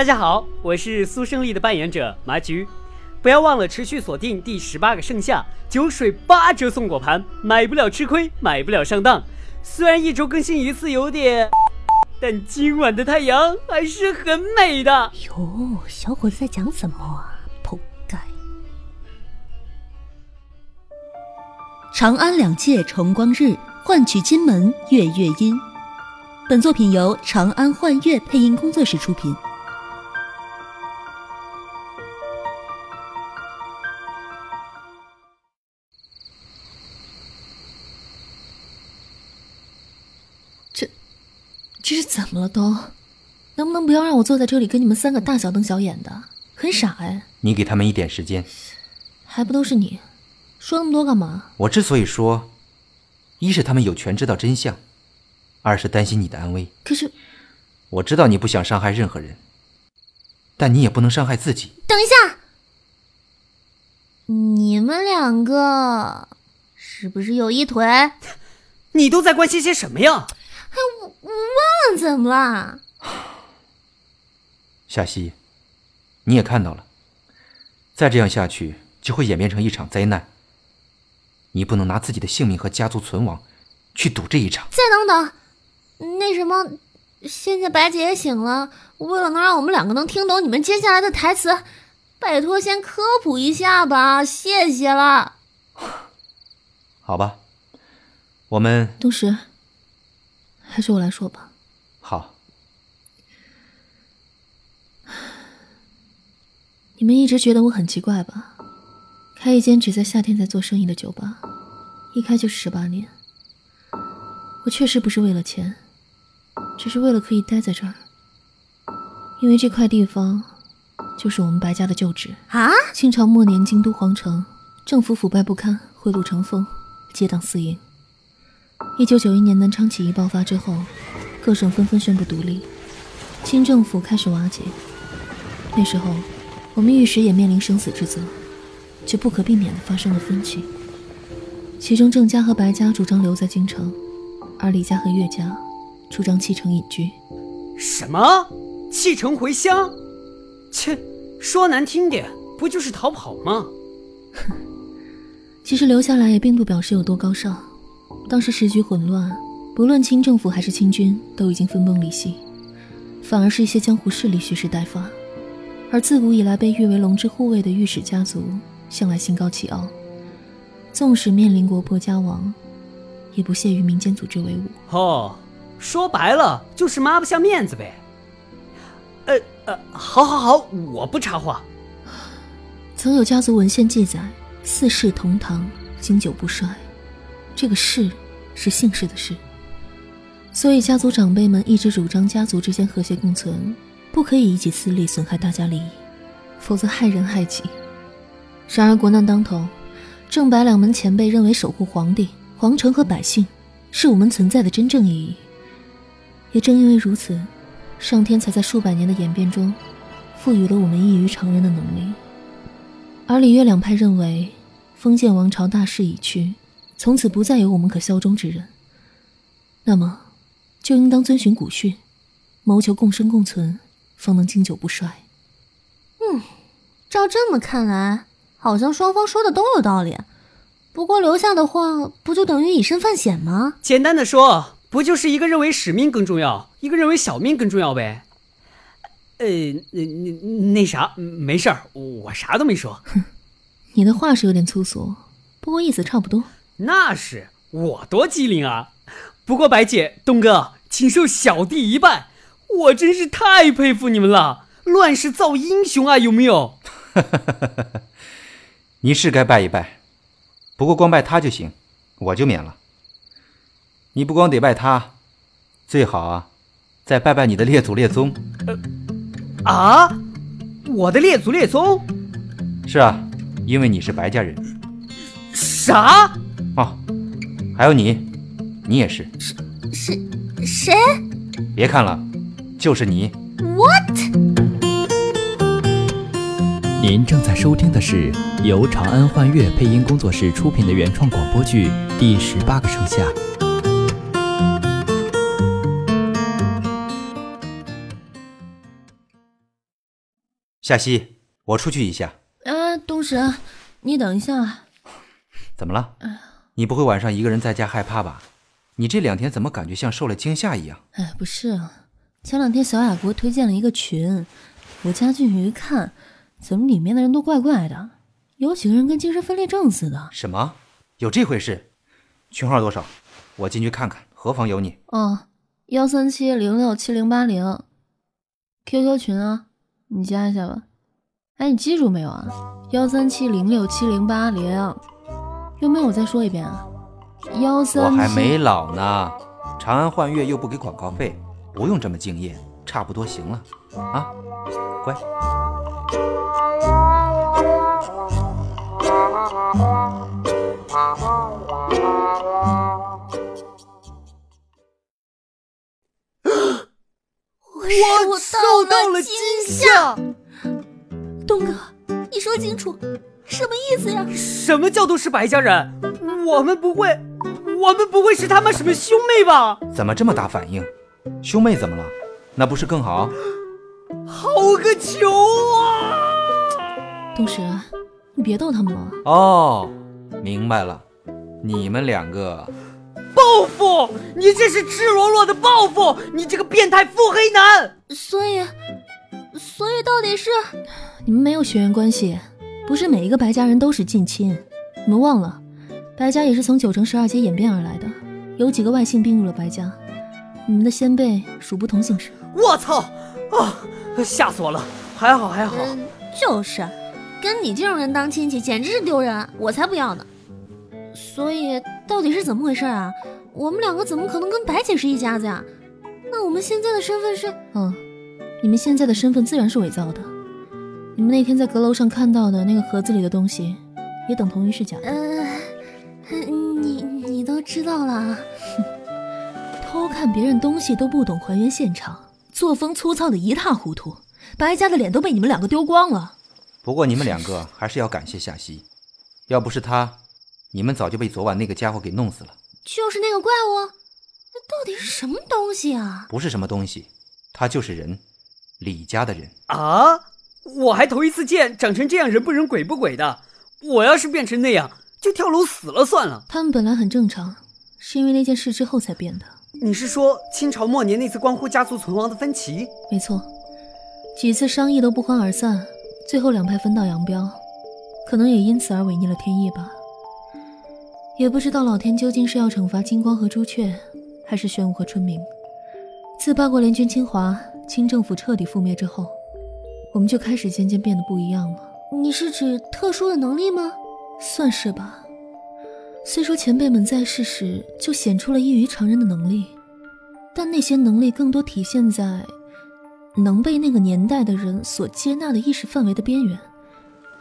大家好，我是苏胜利的扮演者麻菊，不要忘了持续锁定第十八个盛夏酒水八折送果盘，买不了吃亏，买不了上当。虽然一周更新一次有点，但今晚的太阳还是很美的。哟，小伙子在讲什么啊？扑街！长安两界重光日，换取金门月月音。本作品由长安幻乐配音工作室出品。么了都？能不能不要让我坐在这里跟你们三个大小瞪小眼的？很傻哎！你给他们一点时间，还不都是你？说那么多干嘛？我之所以说，一是他们有权知道真相，二是担心你的安危。可是，我知道你不想伤害任何人，但你也不能伤害自己。等一下，你们两个是不是有一腿？你都在关心些什么呀？怎么了。夏曦，你也看到了，再这样下去就会演变成一场灾难。你不能拿自己的性命和家族存亡去赌这一场。再等等，那什么，现在白姐也醒了，为了能让我们两个能听懂你们接下来的台词，拜托先科普一下吧，谢谢了。好吧，我们东石。还是我来说吧。好。你们一直觉得我很奇怪吧？开一间只在夏天才做生意的酒吧，一开就是十八年。我确实不是为了钱，只是为了可以待在这儿。因为这块地方就是我们白家的旧址啊。清朝末年，京都皇城政府腐败不堪，贿赂成风，结党私营。一九九一年南昌起义爆发之后，各省纷纷宣布独立，清政府开始瓦解。那时候，我们御史也面临生死之责，却不可避免的发生了分歧。其中郑家和白家主张留在京城，而李家和岳家主张弃城隐居。什么？弃城回乡？切，说难听点，不就是逃跑吗？哼，其实留下来也并不表示有多高尚。当时时局混乱，不论清政府还是清军都已经分崩离析，反而是一些江湖势力蓄势待发。而自古以来被誉为龙之护卫的御史家族，向来心高气傲，纵使面临国破家亡，也不屑与民间组织为伍。哦，说白了就是抹不下面子呗。呃呃，好好好，我不插话。曾有家族文献记载：四世同堂，经久不衰。这个世是姓氏的氏，所以家族长辈们一直主张家族之间和谐共存，不可以以己私利损害大家利益，否则害人害己。然而国难当头，正白两门前辈认为守护皇帝、皇城和百姓是我们存在的真正意义。也正因为如此，上天才在数百年的演变中，赋予了我们异于常人的能力。而李岳两派认为，封建王朝大势已去。从此不再有我们可效忠之人，那么就应当遵循古训，谋求共生共存，方能经久不衰。嗯，照这么看来，好像双方说的都有道理。不过留下的话，不就等于以身犯险吗？简单的说，不就是一个认为使命更重要，一个认为小命更重要呗？呃，那那那啥，没事儿，我啥都没说。哼，你的话是有点粗俗，不过意思差不多。那是我多机灵啊！不过白姐、东哥，请受小弟一拜，我真是太佩服你们了！乱世造英雄啊，有没有？你是该拜一拜，不过光拜他就行，我就免了。你不光得拜他，最好啊，再拜拜你的列祖列宗。呃，啊，我的列祖列宗？是啊，因为你是白家人。啥？哦，还有你，你也是。是是谁？别看了，就是你。What？您正在收听的是由长安幻乐配音工作室出品的原创广播剧《第十八个盛夏》。夏曦，我出去一下。啊，东神，你等一下。怎么了？你不会晚上一个人在家害怕吧？你这两天怎么感觉像受了惊吓一样？哎，不是啊，前两天小雅给我推荐了一个群，我加进去一看，怎么里面的人都怪怪的，有几个人跟精神分裂症似的。什么？有这回事？群号多少？我进去看看，何妨有你？哦，幺三七零六七零八零，QQ 群啊，你加一下吧。哎，你记住没有啊？幺三七零六七零八零，有没有？我再说一遍啊。幺三，我还没老呢。长安幻月又不给广告费，不用这么敬业，差不多行了啊，乖。我受到了惊吓。东哥，你说清楚，什么意思呀？什么叫都是白家人？我们不会，我们不会是他们什么兄妹吧？怎么这么大反应？兄妹怎么了？那不是更好？好个球啊！东石，你别逗他们了。哦，明白了，你们两个。报复！你这是赤裸裸的报复！你这个变态腹黑男！所以，所以到底是你们没有血缘关系，不是每一个白家人都是近亲。你们忘了，白家也是从九成十二阶演变而来的，有几个外姓并入了白家。你们的先辈属不同姓氏。我操！啊，吓死我了！还好还好。就是，跟你这种人当亲戚简直是丢人，我才不要呢。所以到底是怎么回事啊？我们两个怎么可能跟白姐是一家子呀？那我们现在的身份是……嗯，你们现在的身份自然是伪造的。你们那天在阁楼上看到的那个盒子里的东西，也等同于是假的。呃，你你都知道了？哼，偷看别人东西都不懂还原现场，作风粗糙的一塌糊涂，白家的脸都被你们两个丢光了。不过你们两个还是要感谢夏曦，要不是她。你们早就被昨晚那个家伙给弄死了。就是那个怪物，那到底是什么东西啊？不是什么东西，他就是人，李家的人啊！我还头一次见长成这样人不人鬼不鬼的。我要是变成那样，就跳楼死了算了。他们本来很正常，是因为那件事之后才变的。你是说清朝末年那次关乎家族存亡的分歧？没错，几次商议都不欢而散，最后两派分道扬镳，可能也因此而违逆了天意吧。也不知道老天究竟是要惩罚金光和朱雀，还是玄武和春明。自八国联军侵华，清政府彻底覆灭之后，我们就开始渐渐变得不一样了。你是指特殊的能力吗？算是吧。虽说前辈们在世时就显出了异于常人的能力，但那些能力更多体现在能被那个年代的人所接纳的意识范围的边缘，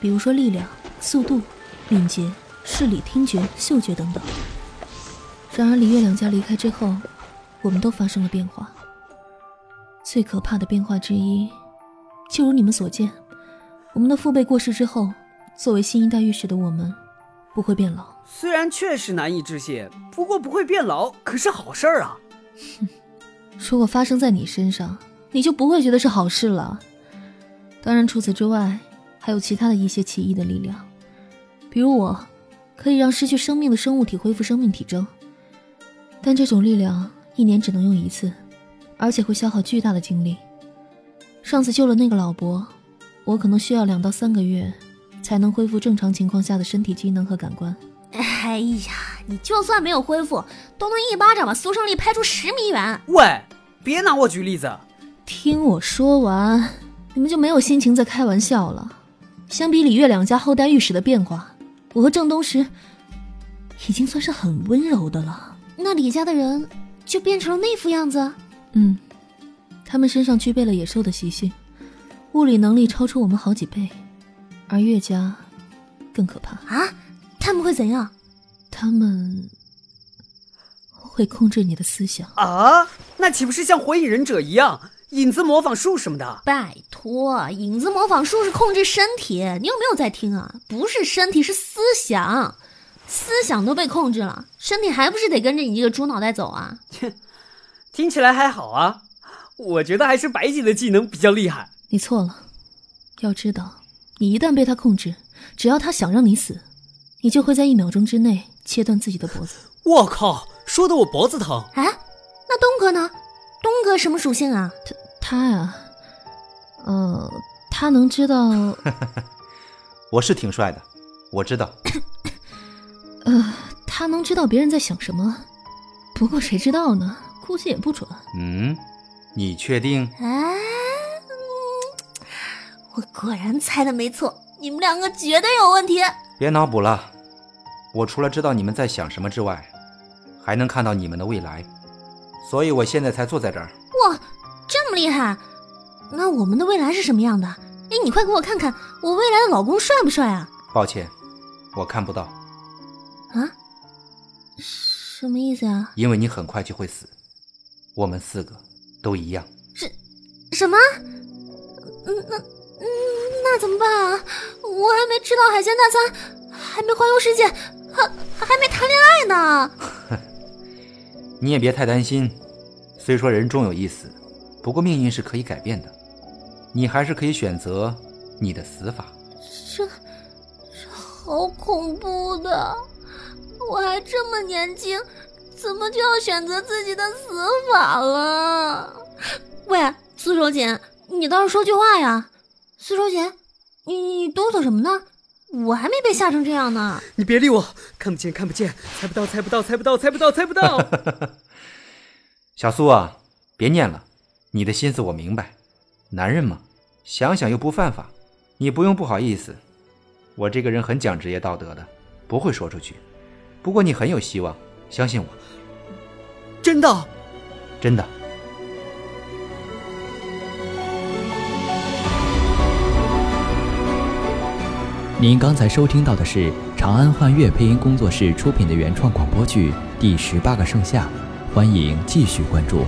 比如说力量、速度、敏捷。视力、听觉、嗅觉等等。然而李月两家离开之后，我们都发生了变化。最可怕的变化之一，就如你们所见，我们的父辈过世之后，作为新一代御史的我们，不会变老。虽然确实难以置信，不过不会变老可是好事儿啊。哼，如果发生在你身上，你就不会觉得是好事了。当然，除此之外，还有其他的一些奇异的力量，比如我。可以让失去生命的生物体恢复生命体征，但这种力量一年只能用一次，而且会消耗巨大的精力。上次救了那个老伯，我可能需要两到三个月才能恢复正常情况下的身体机能和感官。哎呀，你就算没有恢复，都能一巴掌把苏胜利拍出十米远。喂，别拿我举例子，听我说完，你们就没有心情再开玩笑了。相比李月两家后代御史的变化。我和郑东石已经算是很温柔的了，那李家的人就变成了那副样子。嗯，他们身上具备了野兽的习性，物理能力超出我们好几倍，而岳家更可怕啊！他们会怎样？他们会控制你的思想啊！那岂不是像火影忍者一样？影子模仿术什么的，拜托，影子模仿术是控制身体，你有没有在听啊？不是身体，是思想，思想都被控制了，身体还不是得跟着你这个猪脑袋走啊？切，听起来还好啊，我觉得还是白姐的技能比较厉害。你错了，要知道，你一旦被他控制，只要他想让你死，你就会在一秒钟之内切断自己的脖子。我靠，说的我脖子疼。哎，那东哥呢？东哥什么属性啊？他他呀，呃，他能知道，我是挺帅的，我知道。呃，他能知道别人在想什么。不过谁知道呢？估计也不准。嗯，你确定？哎，果然猜的没错，你们两个绝对有问题。别脑补了，我除了知道你们在想什么之外，还能看到你们的未来，所以我现在才坐在这儿。哇，这么厉害！那我们的未来是什么样的？哎，你快给我看看，我未来的老公帅不帅啊？抱歉，我看不到，啊？什么意思啊？因为你很快就会死。我们四个都一样。什么？嗯，那嗯，那怎么办啊？我还没吃到海鲜大餐，还没环游世界，还还没谈恋爱呢。你也别太担心，虽说人终有一死，不过命运是可以改变的，你还是可以选择你的死法。这这好恐怖的！我还这么年轻，怎么就要选择自己的死法了？喂，苏柔姐，你倒是说句话呀！苏手姐，你你哆嗦什么呢？我还没被吓成这样呢。你别理我，看不见，看不见，猜不到，猜不到，猜不到，猜不到，猜不到。小苏啊，别念了，你的心思我明白。男人嘛，想想又不犯法，你不用不好意思。我这个人很讲职业道德的，不会说出去。不过你很有希望，相信我，真的。真的。您刚才收听到的是长安幻乐配音工作室出品的原创广播剧《第十八个盛夏》，欢迎继续关注。